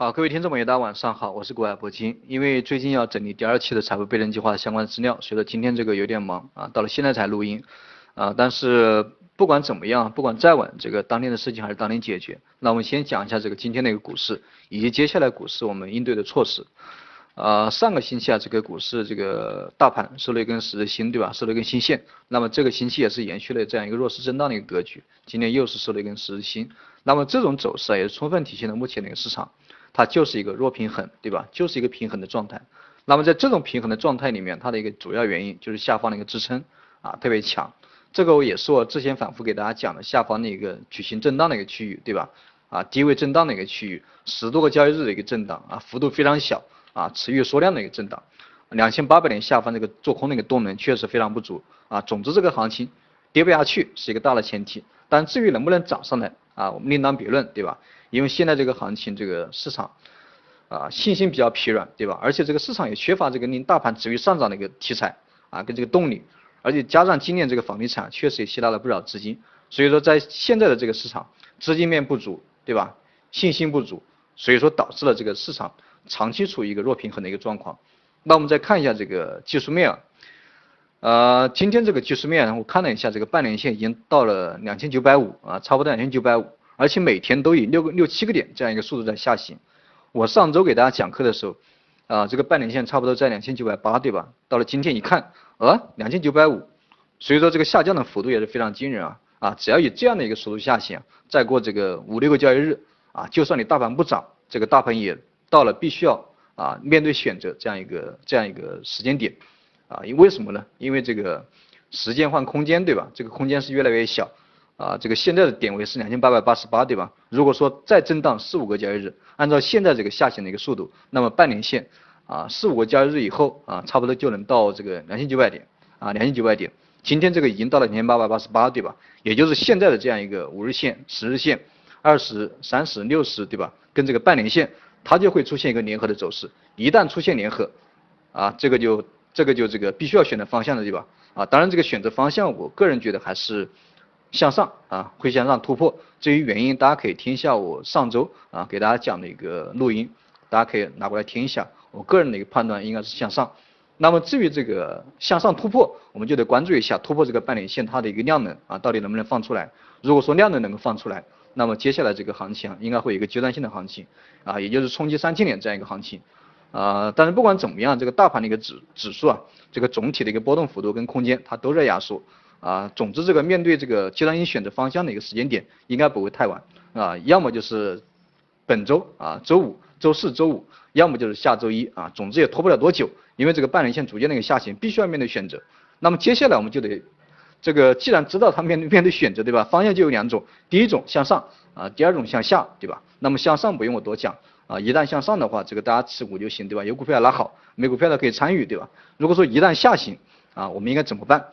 好，各位听众朋友，大家晚上好，我是国海铂金。因为最近要整理第二期的财富倍增计划相关资料，所以说今天这个有点忙啊，到了现在才录音啊。但是不管怎么样，不管再晚，这个当天的事情还是当天解决。那我们先讲一下这个今天的一个股市，以及接下来股市我们应对的措施。呃，上个星期啊，这个股市这个大盘收了一根十字星，对吧？收了一根新线。那么这个星期也是延续了这样一个弱势震荡的一个格局。今天又是收了一根十字星。那么这种走势啊，也是充分体现了目前的一个市场，它就是一个弱平衡，对吧？就是一个平衡的状态。那么在这种平衡的状态里面，它的一个主要原因就是下方的一个支撑啊特别强。这个也是我之前反复给大家讲的，下方的一个矩形震荡的一个区域，对吧？啊，低位震荡的一个区域，十多个交易日的一个震荡啊，幅度非常小。啊，持续缩量的一个震荡，两千八百点下方这个做空的一个动能确实非常不足啊。总之这个行情跌不下去是一个大的前提，但至于能不能涨上来啊，我们另当别论，对吧？因为现在这个行情这个市场啊信心比较疲软，对吧？而且这个市场也缺乏这个令大盘持续上涨的一个题材啊跟这个动力，而且加上今年这个房地产确实也吸纳了不少资金，所以说在现在的这个市场资金面不足，对吧？信心不足，所以说导致了这个市场。长期处于一个弱平衡的一个状况，那我们再看一下这个技术面啊，呃，今天这个技术面，我看了一下，这个半年线已经到了两千九百五啊，差不多两千九百五，而且每天都以六个六七个点这样一个速度在下行。我上周给大家讲课的时候，啊，这个半年线差不多在两千九百八，对吧？到了今天一看，啊，两千九百五，所以说这个下降的幅度也是非常惊人啊啊，只要以这样的一个速度下行，再过这个五六个交易日啊，就算你大盘不涨，这个大盘也。到了必须要啊面对选择这样一个这样一个时间点啊，因为什么呢？因为这个时间换空间对吧？这个空间是越来越小啊，这个现在的点位是两千八百八十八对吧？如果说再震荡四五个交易日，按照现在这个下行的一个速度，那么半年线啊四五个交易日以后啊，差不多就能到这个两千九百点啊两千九百点。今天这个已经到了两千八百八十八对吧？也就是现在的这样一个五日线、十日线、二十、三十、六十对吧？跟这个半年线。它就会出现一个联合的走势，一旦出现联合，啊，这个就这个就这个必须要选择方向的对吧？啊，当然这个选择方向，我个人觉得还是向上啊，会向上突破。至于原因，大家可以听一下我上周啊给大家讲的一个录音，大家可以拿过来听一下。我个人的一个判断应该是向上。那么至于这个向上突破，我们就得关注一下突破这个半年线它的一个量能啊，到底能不能放出来？如果说量能能够放出来。那么接下来这个行情，应该会有一个阶段性的行情啊，也就是冲击三千点这样一个行情啊。但是不管怎么样，这个大盘的一个指指数啊，这个总体的一个波动幅度跟空间它都在压缩啊。总之这个面对这个阶段性选择方向的一个时间点，应该不会太晚啊。要么就是本周啊，周五、周四周五，要么就是下周一啊。总之也拖不了多久，因为这个半年线逐渐的一个下行，必须要面对选择。那么接下来我们就得。这个既然知道它面对面对选择对吧？方向就有两种，第一种向上啊，第二种向下对吧？那么向上不用我多讲啊，一旦向上的话，这个大家持股就行对吧？有股票拉好，没股票的可以参与对吧？如果说一旦下行啊，我们应该怎么办？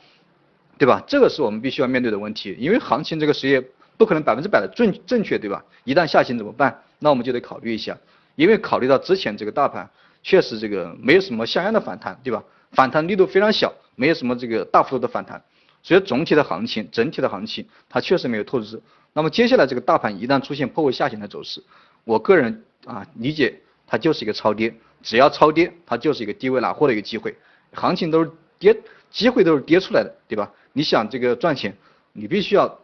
对吧？这个是我们必须要面对的问题，因为行情这个事业不可能百分之百的正正确对吧？一旦下行怎么办？那我们就得考虑一下，因为考虑到之前这个大盘确实这个没有什么像样的反弹对吧？反弹力度非常小，没有什么这个大幅度的反弹。所以总体的行情，整体的行情，它确实没有透支。那么接下来这个大盘一旦出现破位下行的走势，我个人啊理解它就是一个超跌，只要超跌，它就是一个低位拿货的一个机会。行情都是跌，机会都是跌出来的，对吧？你想这个赚钱，你必须要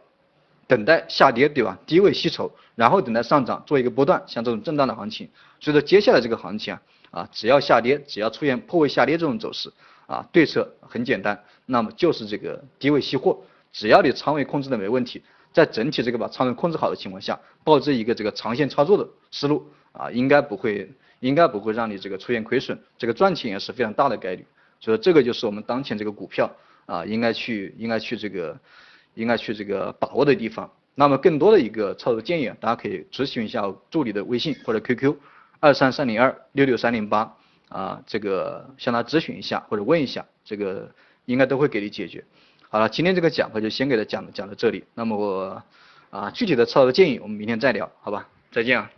等待下跌，对吧？低位吸筹，然后等待上涨，做一个波段，像这种震荡的行情。所以说接下来这个行情啊，啊只要下跌，只要出现破位下跌这种走势。啊，对策很简单，那么就是这个低位吸货，只要你仓位控制的没问题，在整体这个把仓位控制好的情况下，抱着一个这个长线操作的思路啊，应该不会，应该不会让你这个出现亏损，这个赚钱也是非常大的概率，所以这个就是我们当前这个股票啊，应该去，应该去这个，应该去这个把握的地方。那么更多的一个操作建议，大家可以咨询一下助理的微信或者 QQ，二三三零二六六三零八。啊，这个向他咨询一下或者问一下，这个应该都会给你解决。好了，今天这个讲课就先给他讲讲到这里。那么我啊，具体的操作建议我们明天再聊，好吧？再见啊。